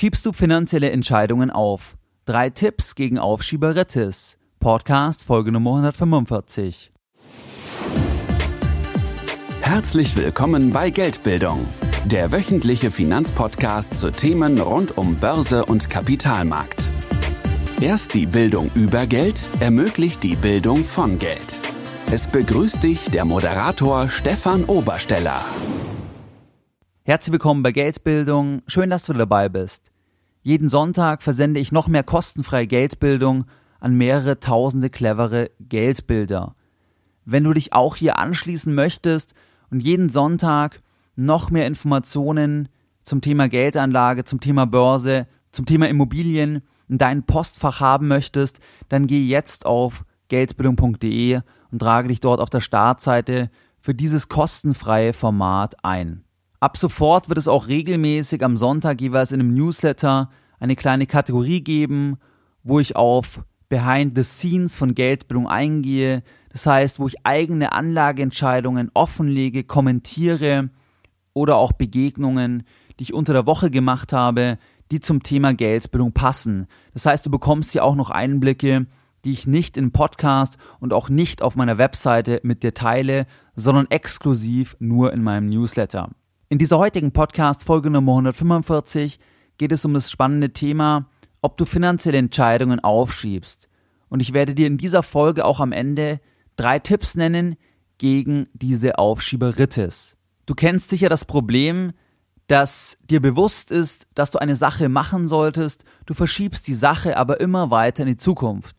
Schiebst du finanzielle Entscheidungen auf? Drei Tipps gegen Aufschieberitis. Podcast Folge Nummer 145. Herzlich willkommen bei Geldbildung, der wöchentliche Finanzpodcast zu Themen rund um Börse und Kapitalmarkt. Erst die Bildung über Geld ermöglicht die Bildung von Geld. Es begrüßt dich der Moderator Stefan Obersteller. Herzlich willkommen bei Geldbildung. Schön, dass du dabei bist. Jeden Sonntag versende ich noch mehr kostenfreie Geldbildung an mehrere tausende clevere Geldbilder. Wenn du dich auch hier anschließen möchtest und jeden Sonntag noch mehr Informationen zum Thema Geldanlage, zum Thema Börse, zum Thema Immobilien in deinem Postfach haben möchtest, dann geh jetzt auf geldbildung.de und trage dich dort auf der Startseite für dieses kostenfreie Format ein. Ab sofort wird es auch regelmäßig am Sonntag jeweils in einem Newsletter eine kleine Kategorie geben, wo ich auf Behind the Scenes von Geldbildung eingehe. Das heißt, wo ich eigene Anlageentscheidungen offenlege, kommentiere oder auch Begegnungen, die ich unter der Woche gemacht habe, die zum Thema Geldbildung passen. Das heißt, du bekommst hier auch noch Einblicke, die ich nicht im Podcast und auch nicht auf meiner Webseite mit dir teile, sondern exklusiv nur in meinem Newsletter. In dieser heutigen Podcast Folge Nummer 145 geht es um das spannende Thema, ob du finanzielle Entscheidungen aufschiebst. Und ich werde dir in dieser Folge auch am Ende drei Tipps nennen gegen diese Aufschieberitis. Du kennst sicher das Problem, dass dir bewusst ist, dass du eine Sache machen solltest, du verschiebst die Sache aber immer weiter in die Zukunft.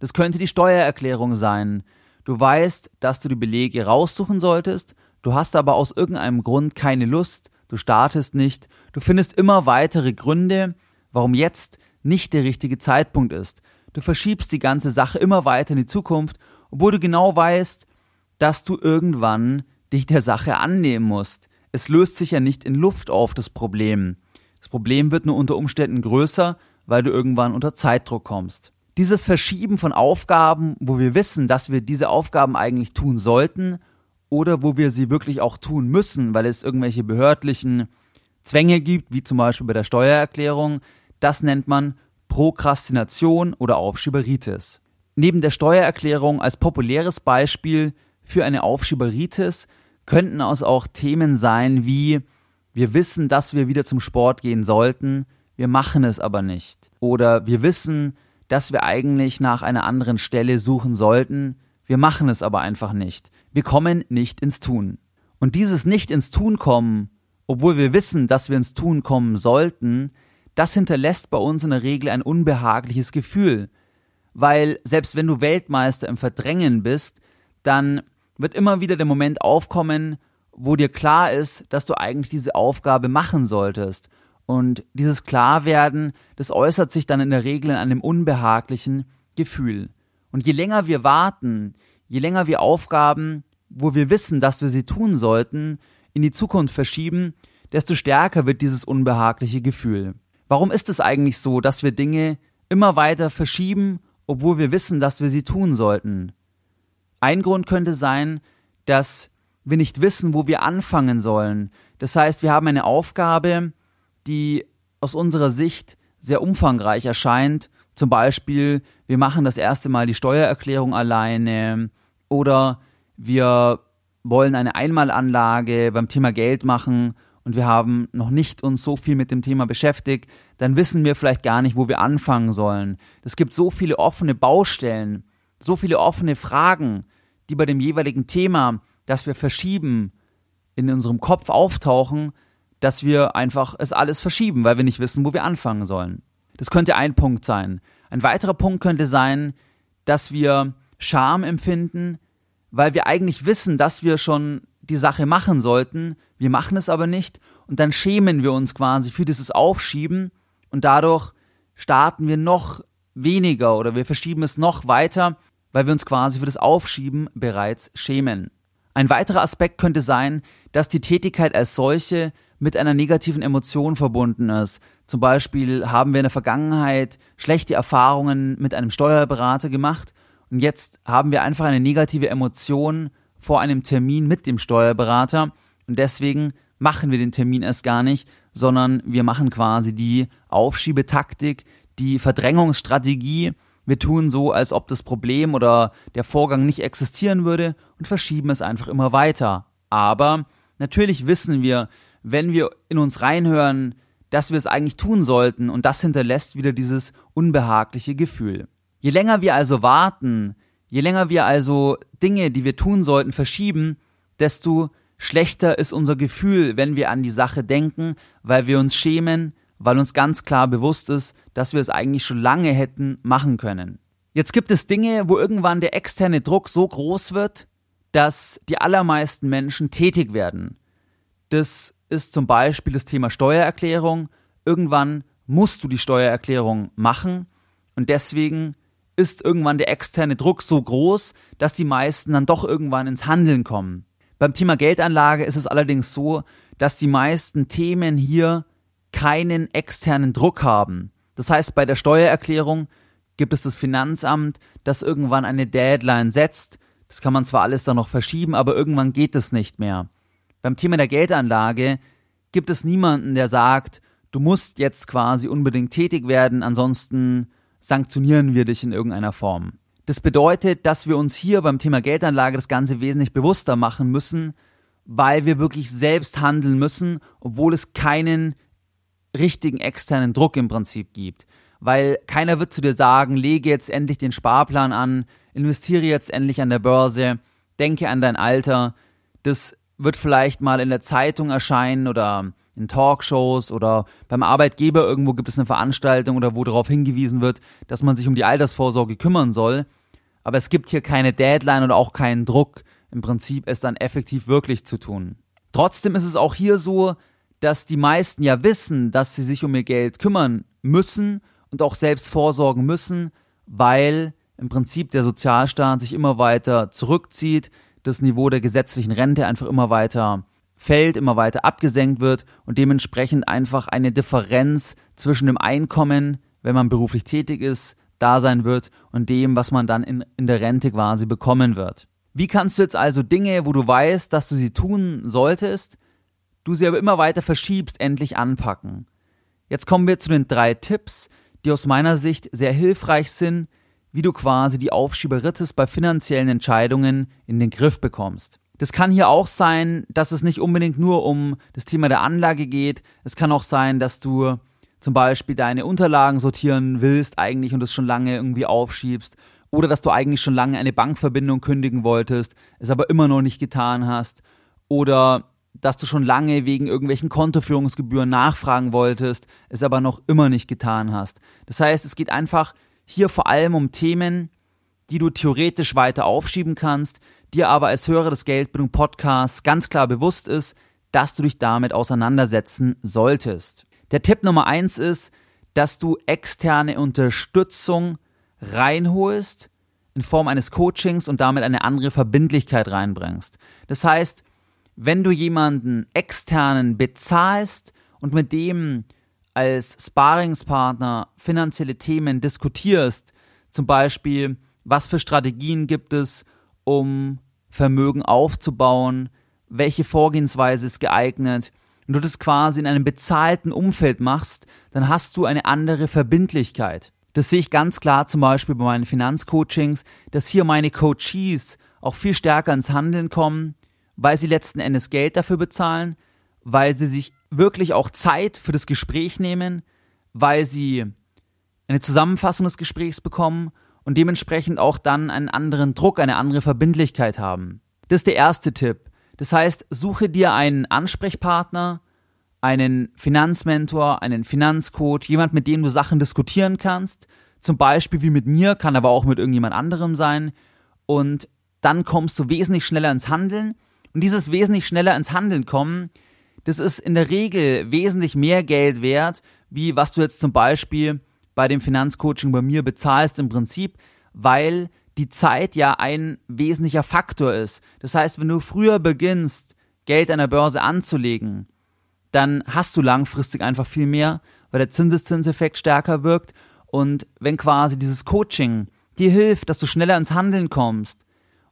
Das könnte die Steuererklärung sein. Du weißt, dass du die Belege raussuchen solltest, Du hast aber aus irgendeinem Grund keine Lust, du startest nicht, du findest immer weitere Gründe, warum jetzt nicht der richtige Zeitpunkt ist. Du verschiebst die ganze Sache immer weiter in die Zukunft, obwohl du genau weißt, dass du irgendwann dich der Sache annehmen musst. Es löst sich ja nicht in Luft auf, das Problem. Das Problem wird nur unter Umständen größer, weil du irgendwann unter Zeitdruck kommst. Dieses Verschieben von Aufgaben, wo wir wissen, dass wir diese Aufgaben eigentlich tun sollten oder wo wir sie wirklich auch tun müssen, weil es irgendwelche behördlichen Zwänge gibt, wie zum Beispiel bei der Steuererklärung, das nennt man Prokrastination oder Aufschieberitis. Neben der Steuererklärung als populäres Beispiel für eine Aufschieberitis könnten es auch Themen sein wie wir wissen, dass wir wieder zum Sport gehen sollten, wir machen es aber nicht. Oder wir wissen, dass wir eigentlich nach einer anderen Stelle suchen sollten, wir machen es aber einfach nicht. Wir kommen nicht ins Tun. Und dieses nicht ins Tun kommen, obwohl wir wissen, dass wir ins Tun kommen sollten, das hinterlässt bei uns in der Regel ein unbehagliches Gefühl. Weil selbst wenn du Weltmeister im Verdrängen bist, dann wird immer wieder der Moment aufkommen, wo dir klar ist, dass du eigentlich diese Aufgabe machen solltest. Und dieses Klarwerden, das äußert sich dann in der Regel in einem unbehaglichen Gefühl. Und je länger wir warten, je länger wir Aufgaben, wo wir wissen, dass wir sie tun sollten, in die Zukunft verschieben, desto stärker wird dieses unbehagliche Gefühl. Warum ist es eigentlich so, dass wir Dinge immer weiter verschieben, obwohl wir wissen, dass wir sie tun sollten? Ein Grund könnte sein, dass wir nicht wissen, wo wir anfangen sollen. Das heißt, wir haben eine Aufgabe, die aus unserer Sicht sehr umfangreich erscheint zum Beispiel, wir machen das erste Mal die Steuererklärung alleine oder wir wollen eine Einmalanlage beim Thema Geld machen und wir haben noch nicht uns so viel mit dem Thema beschäftigt, dann wissen wir vielleicht gar nicht, wo wir anfangen sollen. Es gibt so viele offene Baustellen, so viele offene Fragen, die bei dem jeweiligen Thema, das wir verschieben, in unserem Kopf auftauchen, dass wir einfach es alles verschieben, weil wir nicht wissen, wo wir anfangen sollen. Das könnte ein Punkt sein. Ein weiterer Punkt könnte sein, dass wir Scham empfinden, weil wir eigentlich wissen, dass wir schon die Sache machen sollten, wir machen es aber nicht und dann schämen wir uns quasi für dieses Aufschieben und dadurch starten wir noch weniger oder wir verschieben es noch weiter, weil wir uns quasi für das Aufschieben bereits schämen. Ein weiterer Aspekt könnte sein, dass die Tätigkeit als solche mit einer negativen Emotion verbunden ist. Zum Beispiel haben wir in der Vergangenheit schlechte Erfahrungen mit einem Steuerberater gemacht und jetzt haben wir einfach eine negative Emotion vor einem Termin mit dem Steuerberater und deswegen machen wir den Termin erst gar nicht, sondern wir machen quasi die Aufschiebetaktik, die Verdrängungsstrategie. Wir tun so, als ob das Problem oder der Vorgang nicht existieren würde und verschieben es einfach immer weiter. Aber natürlich wissen wir, wenn wir in uns reinhören, dass wir es eigentlich tun sollten und das hinterlässt wieder dieses unbehagliche Gefühl. Je länger wir also warten, je länger wir also Dinge, die wir tun sollten, verschieben, desto schlechter ist unser Gefühl, wenn wir an die Sache denken, weil wir uns schämen, weil uns ganz klar bewusst ist, dass wir es eigentlich schon lange hätten machen können. Jetzt gibt es Dinge, wo irgendwann der externe Druck so groß wird, dass die allermeisten Menschen tätig werden. Das ist zum Beispiel das Thema Steuererklärung. Irgendwann musst du die Steuererklärung machen und deswegen ist irgendwann der externe Druck so groß, dass die meisten dann doch irgendwann ins Handeln kommen. Beim Thema Geldanlage ist es allerdings so, dass die meisten Themen hier keinen externen Druck haben. Das heißt, bei der Steuererklärung gibt es das Finanzamt, das irgendwann eine Deadline setzt. Das kann man zwar alles dann noch verschieben, aber irgendwann geht es nicht mehr. Beim Thema der Geldanlage gibt es niemanden, der sagt, du musst jetzt quasi unbedingt tätig werden, ansonsten sanktionieren wir dich in irgendeiner Form. Das bedeutet, dass wir uns hier beim Thema Geldanlage das Ganze wesentlich bewusster machen müssen, weil wir wirklich selbst handeln müssen, obwohl es keinen richtigen externen Druck im Prinzip gibt. Weil keiner wird zu dir sagen, lege jetzt endlich den Sparplan an, investiere jetzt endlich an der Börse, denke an dein Alter. Das wird vielleicht mal in der Zeitung erscheinen oder in Talkshows oder beim Arbeitgeber irgendwo gibt es eine Veranstaltung oder wo darauf hingewiesen wird, dass man sich um die Altersvorsorge kümmern soll. Aber es gibt hier keine Deadline oder auch keinen Druck, im Prinzip es dann effektiv wirklich zu tun. Trotzdem ist es auch hier so, dass die meisten ja wissen, dass sie sich um ihr Geld kümmern müssen und auch selbst vorsorgen müssen, weil im Prinzip der Sozialstaat sich immer weiter zurückzieht, das Niveau der gesetzlichen Rente einfach immer weiter fällt, immer weiter abgesenkt wird und dementsprechend einfach eine Differenz zwischen dem Einkommen, wenn man beruflich tätig ist, da sein wird und dem, was man dann in, in der Rente quasi bekommen wird. Wie kannst du jetzt also Dinge, wo du weißt, dass du sie tun solltest, du sie aber immer weiter verschiebst, endlich anpacken? Jetzt kommen wir zu den drei Tipps, die aus meiner Sicht sehr hilfreich sind, wie du quasi die Aufschieberitis bei finanziellen Entscheidungen in den Griff bekommst. Das kann hier auch sein, dass es nicht unbedingt nur um das Thema der Anlage geht. Es kann auch sein, dass du zum Beispiel deine Unterlagen sortieren willst eigentlich und es schon lange irgendwie aufschiebst. Oder dass du eigentlich schon lange eine Bankverbindung kündigen wolltest, es aber immer noch nicht getan hast. Oder dass du schon lange wegen irgendwelchen Kontoführungsgebühren nachfragen wolltest, es aber noch immer nicht getan hast. Das heißt, es geht einfach hier vor allem um Themen, die du theoretisch weiter aufschieben kannst, dir aber als Hörer des Geldbildung Podcasts ganz klar bewusst ist, dass du dich damit auseinandersetzen solltest. Der Tipp Nummer eins ist, dass du externe Unterstützung reinholst in Form eines Coachings und damit eine andere Verbindlichkeit reinbringst. Das heißt, wenn du jemanden externen bezahlst und mit dem als Sparingspartner finanzielle Themen diskutierst, zum Beispiel, was für Strategien gibt es, um Vermögen aufzubauen, welche Vorgehensweise ist geeignet, und du das quasi in einem bezahlten Umfeld machst, dann hast du eine andere Verbindlichkeit. Das sehe ich ganz klar zum Beispiel bei meinen Finanzcoachings, dass hier meine Coaches auch viel stärker ins Handeln kommen, weil sie letzten Endes Geld dafür bezahlen, weil sie sich wirklich auch Zeit für das Gespräch nehmen, weil sie eine Zusammenfassung des Gesprächs bekommen und dementsprechend auch dann einen anderen Druck, eine andere Verbindlichkeit haben. Das ist der erste Tipp. Das heißt, suche dir einen Ansprechpartner, einen Finanzmentor, einen Finanzcoach, jemand, mit dem du Sachen diskutieren kannst. Zum Beispiel wie mit mir, kann aber auch mit irgendjemand anderem sein. Und dann kommst du wesentlich schneller ins Handeln. Und dieses wesentlich schneller ins Handeln kommen, das ist in der Regel wesentlich mehr Geld wert, wie was du jetzt zum Beispiel bei dem Finanzcoaching bei mir bezahlst im Prinzip, weil die Zeit ja ein wesentlicher Faktor ist. Das heißt, wenn du früher beginnst, Geld an der Börse anzulegen, dann hast du langfristig einfach viel mehr, weil der Zinseszinseffekt stärker wirkt und wenn quasi dieses Coaching dir hilft, dass du schneller ins Handeln kommst,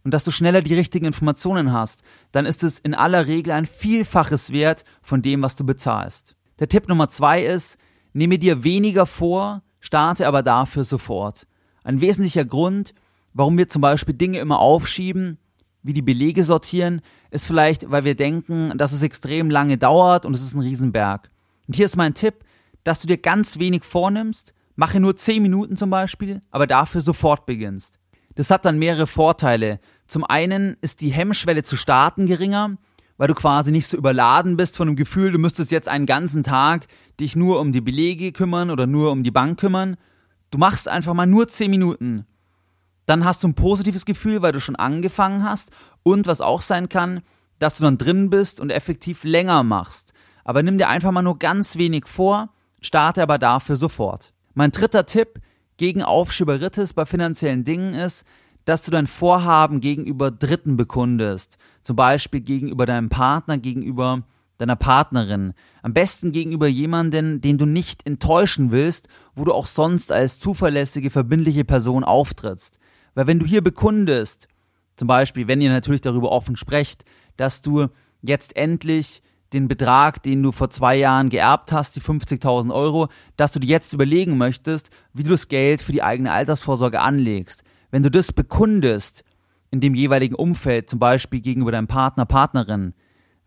und dass du schneller die richtigen Informationen hast, dann ist es in aller Regel ein Vielfaches wert von dem, was du bezahlst. Der Tipp Nummer zwei ist, nehme dir weniger vor, starte aber dafür sofort. Ein wesentlicher Grund, warum wir zum Beispiel Dinge immer aufschieben, wie die Belege sortieren, ist vielleicht, weil wir denken, dass es extrem lange dauert und es ist ein Riesenberg. Und hier ist mein Tipp, dass du dir ganz wenig vornimmst, mache nur 10 Minuten zum Beispiel, aber dafür sofort beginnst. Das hat dann mehrere Vorteile. Zum einen ist die Hemmschwelle zu starten geringer, weil du quasi nicht so überladen bist von dem Gefühl, du müsstest jetzt einen ganzen Tag dich nur um die Belege kümmern oder nur um die Bank kümmern. Du machst einfach mal nur 10 Minuten. Dann hast du ein positives Gefühl, weil du schon angefangen hast und was auch sein kann, dass du dann drin bist und effektiv länger machst. Aber nimm dir einfach mal nur ganz wenig vor, starte aber dafür sofort. Mein dritter Tipp gegen Aufschieberitis bei finanziellen Dingen ist, dass du dein Vorhaben gegenüber Dritten bekundest. Zum Beispiel gegenüber deinem Partner, gegenüber deiner Partnerin. Am besten gegenüber jemanden, den du nicht enttäuschen willst, wo du auch sonst als zuverlässige, verbindliche Person auftrittst. Weil wenn du hier bekundest, zum Beispiel, wenn ihr natürlich darüber offen sprecht, dass du jetzt endlich den Betrag, den du vor zwei Jahren geerbt hast, die 50.000 Euro, dass du dir jetzt überlegen möchtest, wie du das Geld für die eigene Altersvorsorge anlegst. Wenn du das bekundest in dem jeweiligen Umfeld, zum Beispiel gegenüber deinem Partner, Partnerin,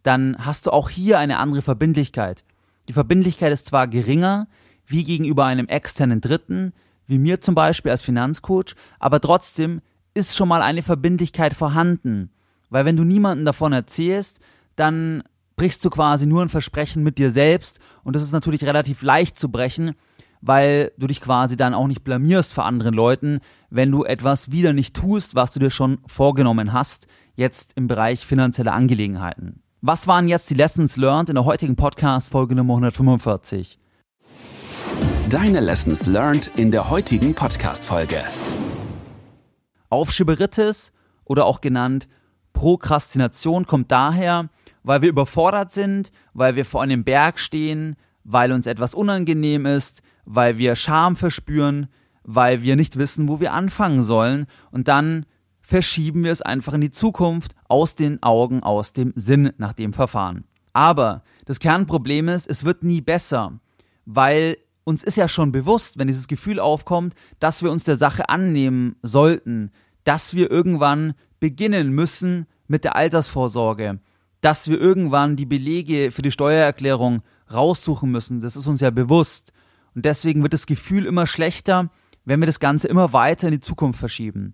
dann hast du auch hier eine andere Verbindlichkeit. Die Verbindlichkeit ist zwar geringer, wie gegenüber einem externen Dritten, wie mir zum Beispiel als Finanzcoach, aber trotzdem ist schon mal eine Verbindlichkeit vorhanden. Weil wenn du niemanden davon erzählst, dann brichst du quasi nur ein Versprechen mit dir selbst und das ist natürlich relativ leicht zu brechen, weil du dich quasi dann auch nicht blamierst vor anderen Leuten, wenn du etwas wieder nicht tust, was du dir schon vorgenommen hast, jetzt im Bereich finanzielle Angelegenheiten. Was waren jetzt die Lessons learned in der heutigen Podcast Folge Nummer 145? Deine Lessons learned in der heutigen Podcast Folge. Aufschieberitis oder auch genannt Prokrastination kommt daher, weil wir überfordert sind, weil wir vor einem Berg stehen, weil uns etwas unangenehm ist, weil wir Scham verspüren, weil wir nicht wissen, wo wir anfangen sollen und dann verschieben wir es einfach in die Zukunft aus den Augen, aus dem Sinn nach dem Verfahren. Aber das Kernproblem ist, es wird nie besser, weil uns ist ja schon bewusst, wenn dieses Gefühl aufkommt, dass wir uns der Sache annehmen sollten, dass wir irgendwann beginnen müssen mit der Altersvorsorge, dass wir irgendwann die Belege für die Steuererklärung raussuchen müssen. Das ist uns ja bewusst. Und deswegen wird das Gefühl immer schlechter, wenn wir das Ganze immer weiter in die Zukunft verschieben.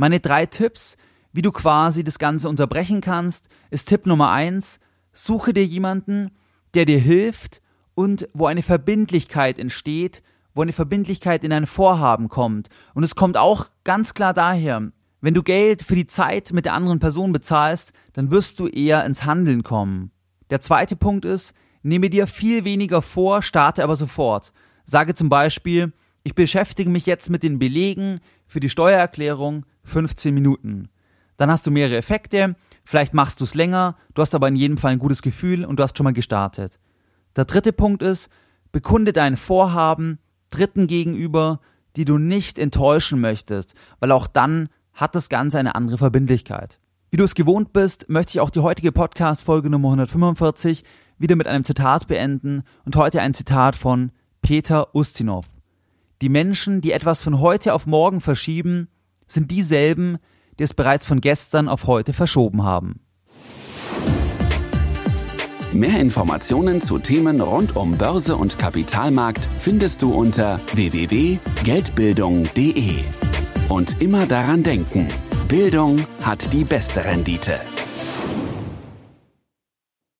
Meine drei Tipps, wie du quasi das Ganze unterbrechen kannst, ist Tipp Nummer eins, suche dir jemanden, der dir hilft und wo eine Verbindlichkeit entsteht, wo eine Verbindlichkeit in ein Vorhaben kommt. Und es kommt auch ganz klar daher, wenn du Geld für die Zeit mit der anderen Person bezahlst, dann wirst du eher ins Handeln kommen. Der zweite Punkt ist, nehme dir viel weniger vor, starte aber sofort. Sage zum Beispiel, ich beschäftige mich jetzt mit den Belegen für die Steuererklärung 15 Minuten. Dann hast du mehrere Effekte, vielleicht machst du es länger, du hast aber in jedem Fall ein gutes Gefühl und du hast schon mal gestartet. Der dritte Punkt ist, bekunde dein Vorhaben Dritten gegenüber, die du nicht enttäuschen möchtest, weil auch dann hat das Ganze eine andere Verbindlichkeit. Wie du es gewohnt bist, möchte ich auch die heutige Podcast-Folge Nummer 145 wieder mit einem Zitat beenden und heute ein Zitat von Peter Ustinov. Die Menschen, die etwas von heute auf morgen verschieben, sind dieselben, die es bereits von gestern auf heute verschoben haben. Mehr Informationen zu Themen rund um Börse und Kapitalmarkt findest du unter www.geldbildung.de. Und immer daran denken, Bildung hat die beste Rendite.